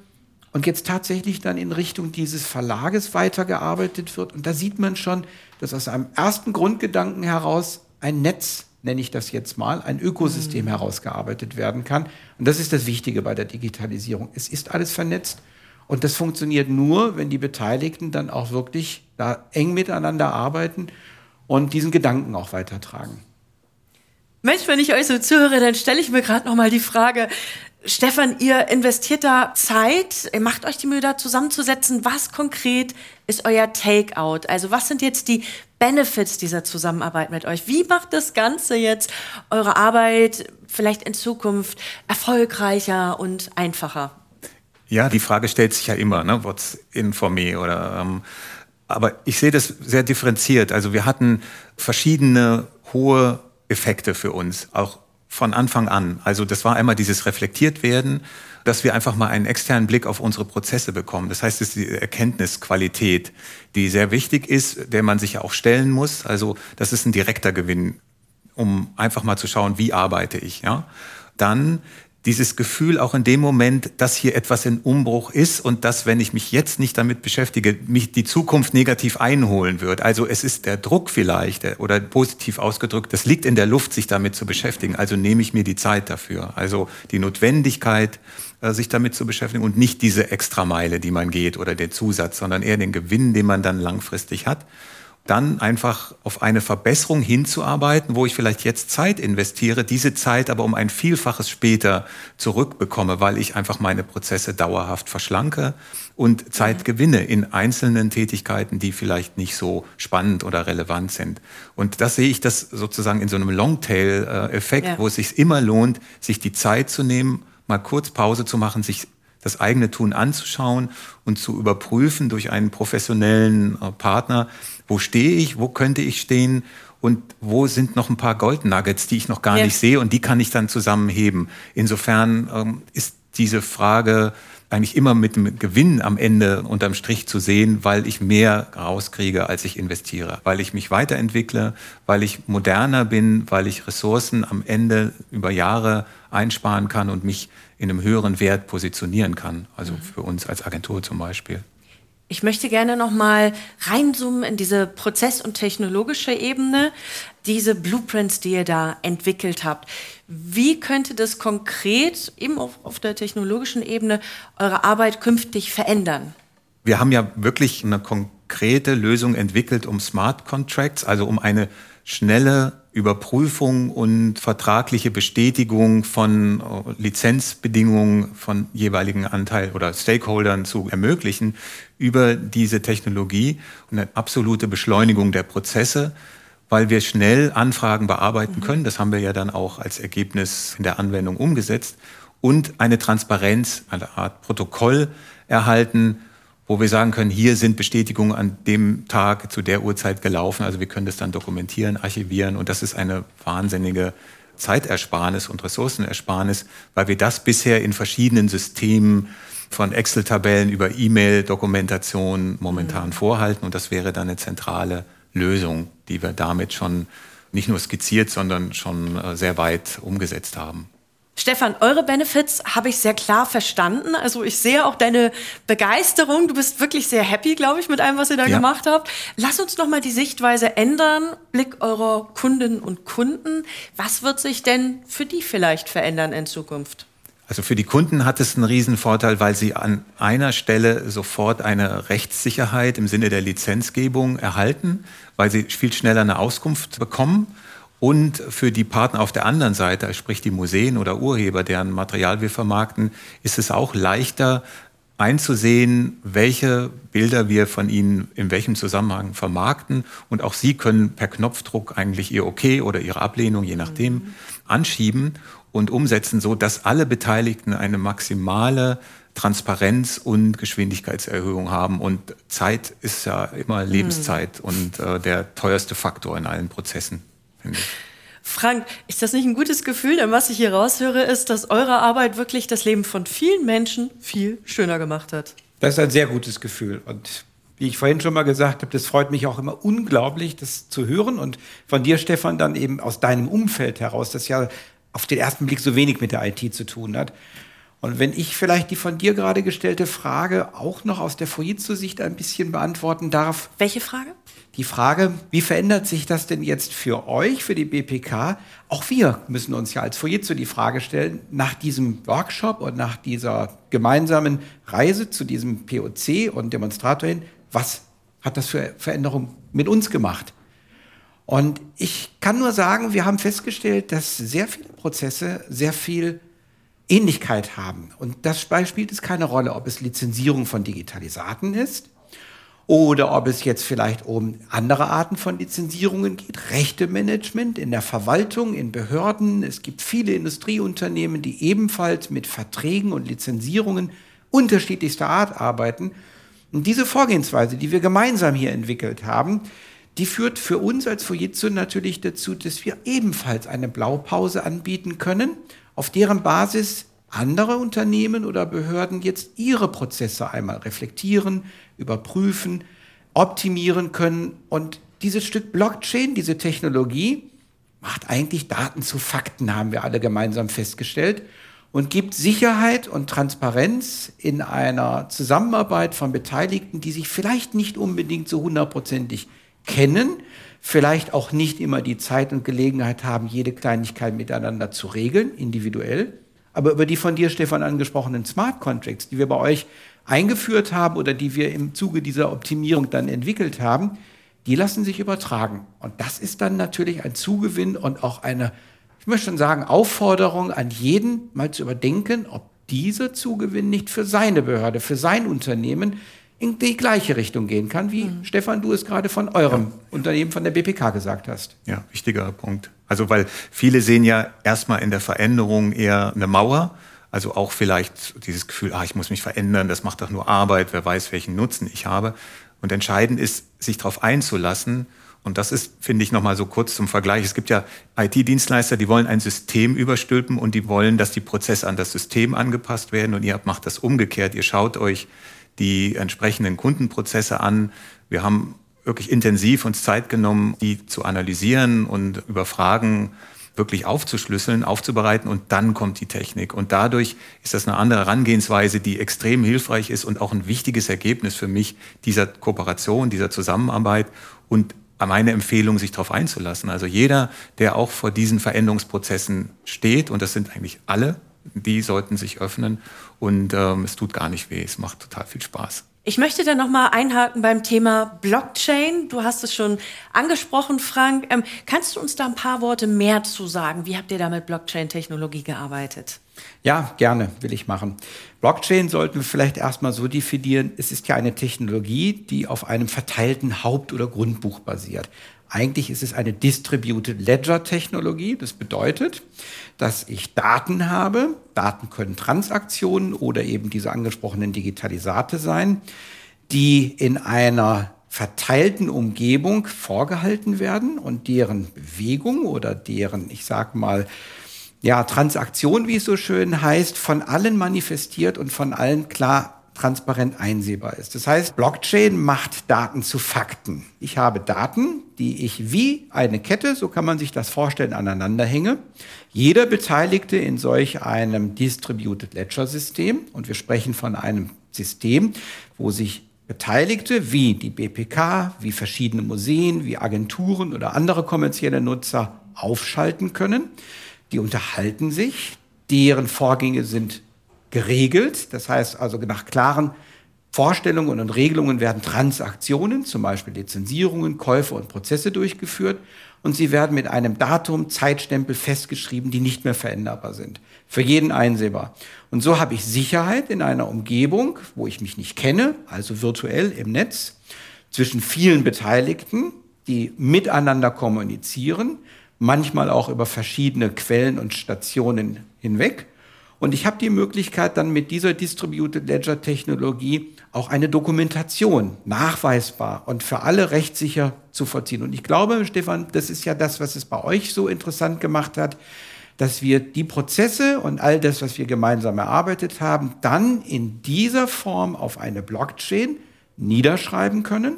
und jetzt tatsächlich dann in Richtung dieses Verlages weitergearbeitet wird. Und da sieht man schon, dass aus einem ersten Grundgedanken heraus ein Netz nenne ich das jetzt mal, ein Ökosystem mhm. herausgearbeitet werden kann. Und das ist das Wichtige bei der Digitalisierung. Es ist alles vernetzt und das funktioniert nur, wenn die Beteiligten dann auch wirklich da eng miteinander arbeiten und diesen Gedanken auch weitertragen. Mensch, wenn ich euch so zuhöre, dann stelle ich mir gerade noch mal die Frage, Stefan, ihr investiert da Zeit, ihr macht euch die Mühe, da zusammenzusetzen. Was konkret ist euer Takeout? Also was sind jetzt die Benefits dieser Zusammenarbeit mit euch? Wie macht das Ganze jetzt eure Arbeit vielleicht in Zukunft erfolgreicher und einfacher? Ja, die Frage stellt sich ja immer, ne? what's in for me oder ähm, aber ich sehe das sehr differenziert. Also wir hatten verschiedene hohe Effekte für uns, auch von Anfang an. Also das war einmal dieses reflektiert werden, dass wir einfach mal einen externen Blick auf unsere Prozesse bekommen. Das heißt, es ist die Erkenntnisqualität, die sehr wichtig ist, der man sich ja auch stellen muss. Also das ist ein direkter Gewinn, um einfach mal zu schauen, wie arbeite ich. Ja? Dann dieses Gefühl auch in dem Moment, dass hier etwas in Umbruch ist und dass, wenn ich mich jetzt nicht damit beschäftige, mich die Zukunft negativ einholen wird. Also es ist der Druck vielleicht oder positiv ausgedrückt, das liegt in der Luft, sich damit zu beschäftigen. Also nehme ich mir die Zeit dafür. Also die Notwendigkeit, äh, sich damit zu beschäftigen und nicht diese Extrameile, die man geht oder den Zusatz, sondern eher den Gewinn, den man dann langfristig hat dann einfach auf eine Verbesserung hinzuarbeiten, wo ich vielleicht jetzt Zeit investiere, diese Zeit aber um ein Vielfaches später zurückbekomme, weil ich einfach meine Prozesse dauerhaft verschlanke und Zeit gewinne in einzelnen Tätigkeiten, die vielleicht nicht so spannend oder relevant sind. Und das sehe ich das sozusagen in so einem Longtail-Effekt, ja. wo es sich immer lohnt, sich die Zeit zu nehmen, mal kurz Pause zu machen, sich das eigene Tun anzuschauen und zu überprüfen durch einen professionellen äh, Partner, wo stehe ich, wo könnte ich stehen und wo sind noch ein paar Goldnuggets, die ich noch gar ja. nicht sehe und die kann ich dann zusammenheben. Insofern ähm, ist diese Frage eigentlich immer mit dem Gewinn am Ende unterm Strich zu sehen, weil ich mehr rauskriege, als ich investiere, weil ich mich weiterentwickle, weil ich moderner bin, weil ich Ressourcen am Ende über Jahre einsparen kann und mich in einem höheren Wert positionieren kann. Also mhm. für uns als Agentur zum Beispiel. Ich möchte gerne noch mal reinzoomen in diese Prozess- und technologische Ebene, diese Blueprints, die ihr da entwickelt habt. Wie könnte das konkret eben auf, auf der technologischen Ebene eure Arbeit künftig verändern? Wir haben ja wirklich eine konkrete Lösung entwickelt, um Smart Contracts, also um eine schnelle Überprüfung und vertragliche Bestätigung von äh, Lizenzbedingungen von jeweiligen Anteil oder Stakeholdern zu ermöglichen über diese Technologie und eine absolute Beschleunigung der Prozesse, weil wir schnell Anfragen bearbeiten können. Das haben wir ja dann auch als Ergebnis in der Anwendung umgesetzt und eine Transparenz, eine Art Protokoll erhalten, wo wir sagen können, hier sind Bestätigungen an dem Tag zu der Uhrzeit gelaufen. Also wir können das dann dokumentieren, archivieren und das ist eine wahnsinnige Zeitersparnis und Ressourcenersparnis, weil wir das bisher in verschiedenen Systemen von Excel-Tabellen über E-Mail-Dokumentation momentan mhm. vorhalten und das wäre dann eine zentrale Lösung, die wir damit schon nicht nur skizziert, sondern schon äh, sehr weit umgesetzt haben. Stefan, eure Benefits habe ich sehr klar verstanden. Also ich sehe auch deine Begeisterung. Du bist wirklich sehr happy, glaube ich, mit allem, was ihr da ja. gemacht habt. Lass uns noch mal die Sichtweise ändern. Blick eurer Kundinnen und Kunden. Was wird sich denn für die vielleicht verändern in Zukunft? Also für die Kunden hat es einen Riesenvorteil, weil sie an einer Stelle sofort eine Rechtssicherheit im Sinne der Lizenzgebung erhalten, weil sie viel schneller eine Auskunft bekommen und für die Partner auf der anderen Seite, sprich die Museen oder Urheber, deren Material wir vermarkten, ist es auch leichter einzusehen, welche Bilder wir von ihnen in welchem Zusammenhang vermarkten. Und auch sie können per Knopfdruck eigentlich ihr Okay oder ihre Ablehnung, je nachdem, mhm. anschieben und umsetzen, so dass alle Beteiligten eine maximale Transparenz und Geschwindigkeitserhöhung haben. Und Zeit ist ja immer Lebenszeit mhm. und äh, der teuerste Faktor in allen Prozessen. Frank, ist das nicht ein gutes Gefühl? Denn was ich hier raushöre, ist, dass eure Arbeit wirklich das Leben von vielen Menschen viel schöner gemacht hat. Das ist ein sehr gutes Gefühl. Und wie ich vorhin schon mal gesagt habe, das freut mich auch immer unglaublich, das zu hören. Und von dir, Stefan, dann eben aus deinem Umfeld heraus, das ja auf den ersten Blick so wenig mit der IT zu tun hat. Und wenn ich vielleicht die von dir gerade gestellte Frage auch noch aus der Fujitsu-Sicht ein bisschen beantworten darf. Welche Frage? Die Frage, wie verändert sich das denn jetzt für euch, für die BPK? Auch wir müssen uns ja als Fujitsu die Frage stellen, nach diesem Workshop und nach dieser gemeinsamen Reise zu diesem POC und Demonstrator hin, was hat das für Veränderungen mit uns gemacht? Und ich kann nur sagen, wir haben festgestellt, dass sehr viele Prozesse sehr viel Ähnlichkeit haben. Und das spielt es keine Rolle, ob es Lizenzierung von Digitalisaten ist oder ob es jetzt vielleicht um andere Arten von Lizenzierungen geht, Rechtemanagement in der Verwaltung, in Behörden. Es gibt viele Industrieunternehmen, die ebenfalls mit Verträgen und Lizenzierungen unterschiedlichster Art arbeiten. Und diese Vorgehensweise, die wir gemeinsam hier entwickelt haben, die führt für uns als Fujitsu natürlich dazu, dass wir ebenfalls eine Blaupause anbieten können, auf deren Basis andere Unternehmen oder Behörden jetzt ihre Prozesse einmal reflektieren, überprüfen, optimieren können. Und dieses Stück Blockchain, diese Technologie, macht eigentlich Daten zu Fakten, haben wir alle gemeinsam festgestellt, und gibt Sicherheit und Transparenz in einer Zusammenarbeit von Beteiligten, die sich vielleicht nicht unbedingt so hundertprozentig kennen, vielleicht auch nicht immer die Zeit und Gelegenheit haben, jede Kleinigkeit miteinander zu regeln, individuell. Aber über die von dir, Stefan, angesprochenen Smart Contracts, die wir bei euch eingeführt haben oder die wir im Zuge dieser Optimierung dann entwickelt haben, die lassen sich übertragen. Und das ist dann natürlich ein Zugewinn und auch eine, ich möchte schon sagen, Aufforderung an jeden, mal zu überdenken, ob dieser Zugewinn nicht für seine Behörde, für sein Unternehmen in die gleiche Richtung gehen kann, wie mhm. Stefan, du es gerade von eurem ja. Unternehmen, von der BPK gesagt hast. Ja, wichtiger Punkt. Also, weil viele sehen ja erstmal in der Veränderung eher eine Mauer also auch vielleicht dieses Gefühl, ah, ich muss mich verändern, das macht doch nur Arbeit, wer weiß, welchen Nutzen ich habe. Und entscheidend ist, sich darauf einzulassen. Und das ist, finde ich, nochmal so kurz zum Vergleich. Es gibt ja IT-Dienstleister, die wollen ein System überstülpen und die wollen, dass die Prozesse an das System angepasst werden. Und ihr macht das umgekehrt. Ihr schaut euch die entsprechenden Kundenprozesse an. Wir haben wirklich intensiv uns Zeit genommen, die zu analysieren und über Fragen wirklich aufzuschlüsseln, aufzubereiten und dann kommt die Technik. Und dadurch ist das eine andere Herangehensweise, die extrem hilfreich ist und auch ein wichtiges Ergebnis für mich dieser Kooperation, dieser Zusammenarbeit und meine Empfehlung, sich darauf einzulassen. Also jeder, der auch vor diesen Veränderungsprozessen steht, und das sind eigentlich alle, die sollten sich öffnen und ähm, es tut gar nicht weh, es macht total viel Spaß. Ich möchte da noch mal einhaken beim Thema Blockchain. Du hast es schon angesprochen, Frank. Ähm, kannst du uns da ein paar Worte mehr zu sagen? Wie habt ihr da mit Blockchain-Technologie gearbeitet? Ja, gerne, will ich machen. Blockchain sollten wir vielleicht erstmal so definieren. Es ist ja eine Technologie, die auf einem verteilten Haupt- oder Grundbuch basiert. Eigentlich ist es eine Distributed Ledger Technologie. Das bedeutet, dass ich Daten habe. Daten können Transaktionen oder eben diese angesprochenen Digitalisate sein, die in einer verteilten Umgebung vorgehalten werden und deren Bewegung oder deren, ich sag mal, ja, Transaktion, wie es so schön heißt, von allen manifestiert und von allen klar transparent einsehbar ist. Das heißt, Blockchain macht Daten zu Fakten. Ich habe Daten, die ich wie eine Kette, so kann man sich das vorstellen, aneinander hänge. Jeder Beteiligte in solch einem Distributed Ledger System, und wir sprechen von einem System, wo sich Beteiligte wie die BPK, wie verschiedene Museen, wie Agenturen oder andere kommerzielle Nutzer aufschalten können. Die unterhalten sich, deren Vorgänge sind geregelt. Das heißt also nach klaren Vorstellungen und Regelungen werden Transaktionen, zum Beispiel Lizenzierungen, Käufe und Prozesse durchgeführt und sie werden mit einem Datum, Zeitstempel festgeschrieben, die nicht mehr veränderbar sind. Für jeden einsehbar. Und so habe ich Sicherheit in einer Umgebung, wo ich mich nicht kenne, also virtuell im Netz, zwischen vielen Beteiligten, die miteinander kommunizieren, manchmal auch über verschiedene Quellen und Stationen hinweg Und ich habe die Möglichkeit, dann mit dieser Distributed Ledger Technologie auch eine Dokumentation nachweisbar und für alle rechtssicher zu vollziehen. Und ich glaube, Stefan, das ist ja das, was es bei euch so interessant gemacht hat, dass wir die Prozesse und all das, was wir gemeinsam erarbeitet haben, dann in dieser Form auf eine Blockchain niederschreiben können.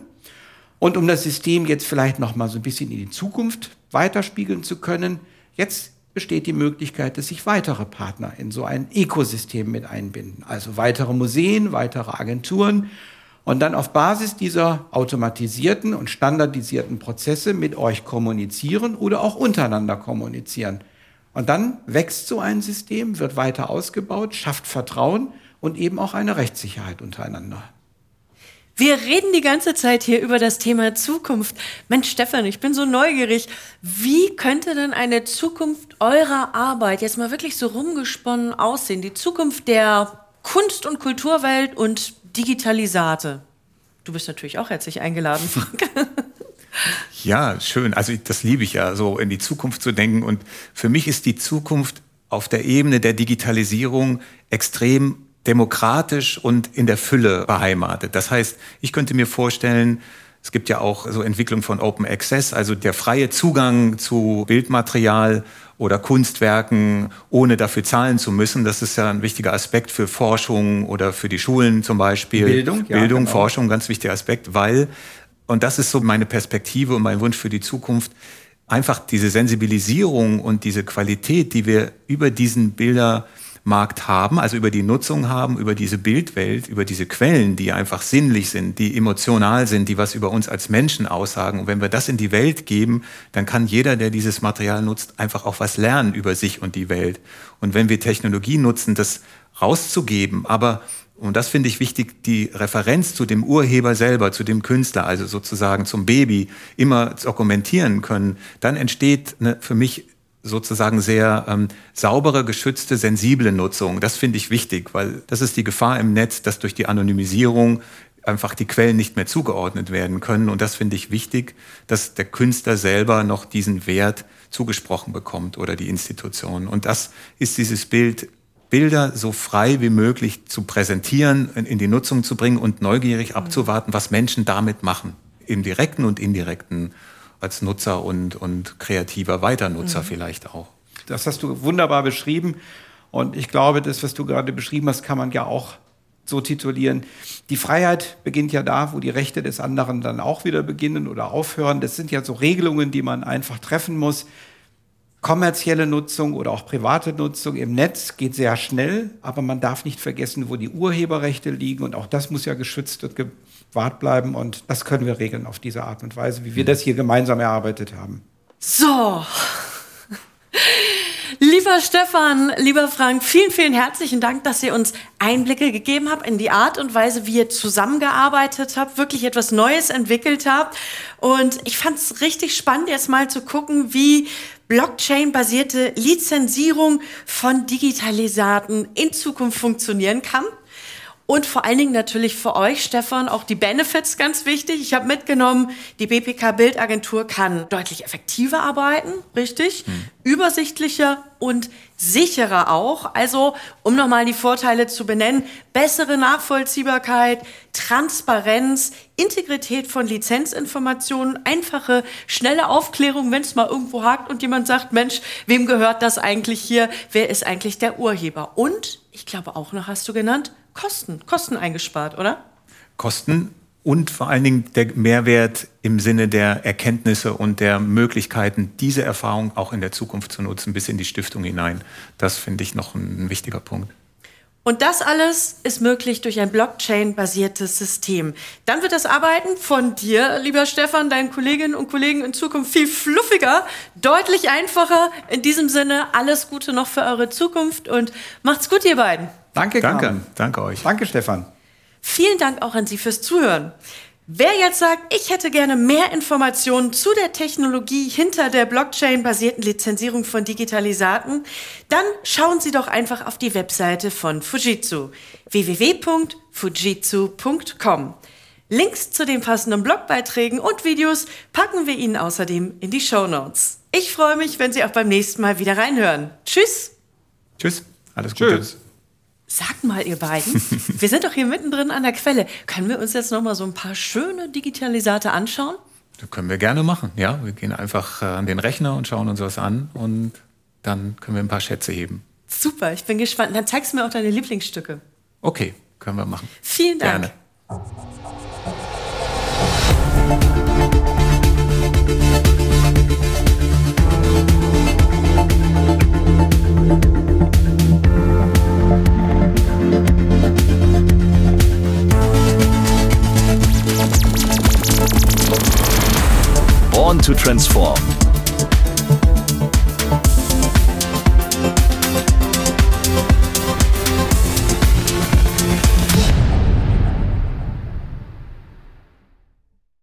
Und um das System jetzt vielleicht noch mal so ein bisschen in die Zukunft weiterspiegeln zu können, jetzt besteht die Möglichkeit, dass sich weitere Partner in so ein Ökosystem mit einbinden. Also weitere Museen, weitere Agenturen und dann auf Basis dieser automatisierten und standardisierten Prozesse mit euch kommunizieren oder auch untereinander kommunizieren. Und dann wächst so ein System, wird weiter ausgebaut, schafft Vertrauen und eben auch eine Rechtssicherheit untereinander. Wir reden die ganze Zeit hier über das Thema Zukunft. Mensch, Stefan, ich bin so neugierig. Wie könnte denn eine Zukunft eurer Arbeit jetzt mal wirklich so rumgesponnen aussehen? Die Zukunft der Kunst- und Kulturwelt und Digitalisate. Du bist natürlich auch herzlich eingeladen, <laughs> Frank. Ja, schön. Also das liebe ich ja, so in die Zukunft zu denken. Und für mich ist die Zukunft auf der Ebene der Digitalisierung extrem demokratisch und in der Fülle beheimatet. Das heißt, ich könnte mir vorstellen, es gibt ja auch so Entwicklung von Open Access, also der freie Zugang zu Bildmaterial oder Kunstwerken, ohne dafür zahlen zu müssen. Das ist ja ein wichtiger Aspekt für Forschung oder für die Schulen zum Beispiel. Bildung, ja, Bildung, genau. Forschung, ganz wichtiger Aspekt, weil, und das ist so meine Perspektive und mein Wunsch für die Zukunft, einfach diese Sensibilisierung und diese Qualität, die wir über diesen Bilder Markt haben, also über die Nutzung haben, über diese Bildwelt, über diese Quellen, die einfach sinnlich sind, die emotional sind, die was über uns als Menschen aussagen. Und wenn wir das in die Welt geben, dann kann jeder, der dieses Material nutzt, einfach auch was lernen über sich und die Welt. Und wenn wir Technologie nutzen, das rauszugeben, aber und das finde ich wichtig, die Referenz zu dem Urheber selber, zu dem Künstler, also sozusagen zum Baby, immer dokumentieren können, dann entsteht eine, für mich sozusagen sehr ähm, saubere, geschützte, sensible Nutzung. Das finde ich wichtig, weil das ist die Gefahr im Netz, dass durch die Anonymisierung einfach die Quellen nicht mehr zugeordnet werden können. Und das finde ich wichtig, dass der Künstler selber noch diesen Wert zugesprochen bekommt oder die Institution. Und das ist dieses Bild, Bilder so frei wie möglich zu präsentieren, in die Nutzung zu bringen und neugierig abzuwarten, was Menschen damit machen, im direkten und indirekten als Nutzer und, und kreativer Weiternutzer mhm. vielleicht auch. Das hast du wunderbar beschrieben. Und ich glaube, das, was du gerade beschrieben hast, kann man ja auch so titulieren. Die Freiheit beginnt ja da, wo die Rechte des anderen dann auch wieder beginnen oder aufhören. Das sind ja so Regelungen, die man einfach treffen muss. Kommerzielle Nutzung oder auch private Nutzung im Netz geht sehr schnell, aber man darf nicht vergessen, wo die Urheberrechte liegen und auch das muss ja geschützt und wart bleiben und das können wir regeln auf diese Art und Weise, wie wir das hier gemeinsam erarbeitet haben. So. Lieber Stefan, lieber Frank, vielen, vielen herzlichen Dank, dass ihr uns Einblicke gegeben habt in die Art und Weise, wie ihr zusammengearbeitet habt, wirklich etwas Neues entwickelt habt. Und ich fand es richtig spannend, jetzt mal zu gucken, wie Blockchain-basierte Lizenzierung von Digitalisaten in Zukunft funktionieren kann. Und vor allen Dingen natürlich für euch, Stefan, auch die Benefits ganz wichtig. Ich habe mitgenommen, die BPK Bildagentur kann deutlich effektiver arbeiten, richtig, hm. übersichtlicher und sicherer auch. Also, um nochmal die Vorteile zu benennen, bessere Nachvollziehbarkeit, Transparenz, Integrität von Lizenzinformationen, einfache, schnelle Aufklärung, wenn es mal irgendwo hakt und jemand sagt, Mensch, wem gehört das eigentlich hier? Wer ist eigentlich der Urheber? Und, ich glaube auch noch, hast du genannt, Kosten, Kosten eingespart, oder? Kosten und vor allen Dingen der Mehrwert im Sinne der Erkenntnisse und der Möglichkeiten, diese Erfahrung auch in der Zukunft zu nutzen, bis in die Stiftung hinein. Das finde ich noch ein wichtiger Punkt. Und das alles ist möglich durch ein Blockchain-basiertes System. Dann wird das Arbeiten von dir, lieber Stefan, deinen Kolleginnen und Kollegen in Zukunft viel fluffiger, deutlich einfacher. In diesem Sinne alles Gute noch für eure Zukunft und macht's gut, ihr beiden. Danke, Danke, Carmen. danke euch. Danke, Stefan. Vielen Dank auch an Sie fürs Zuhören. Wer jetzt sagt, ich hätte gerne mehr Informationen zu der Technologie hinter der Blockchain-basierten Lizenzierung von Digitalisaten, dann schauen Sie doch einfach auf die Webseite von Fujitsu www.fujitsu.com. Links zu den passenden Blogbeiträgen und Videos packen wir Ihnen außerdem in die Show Notes. Ich freue mich, wenn Sie auch beim nächsten Mal wieder reinhören. Tschüss. Tschüss. Alles Gute. Tschüss. Sagt mal, ihr beiden, <laughs> wir sind doch hier mittendrin an der Quelle. Können wir uns jetzt noch mal so ein paar schöne Digitalisate anschauen? Das können wir gerne machen. Ja, wir gehen einfach äh, an den Rechner und schauen uns was an und dann können wir ein paar Schätze heben. Super, ich bin gespannt. Dann zeigst du mir auch deine Lieblingsstücke. Okay, können wir machen. Vielen Dank. Gerne. Born to Transform.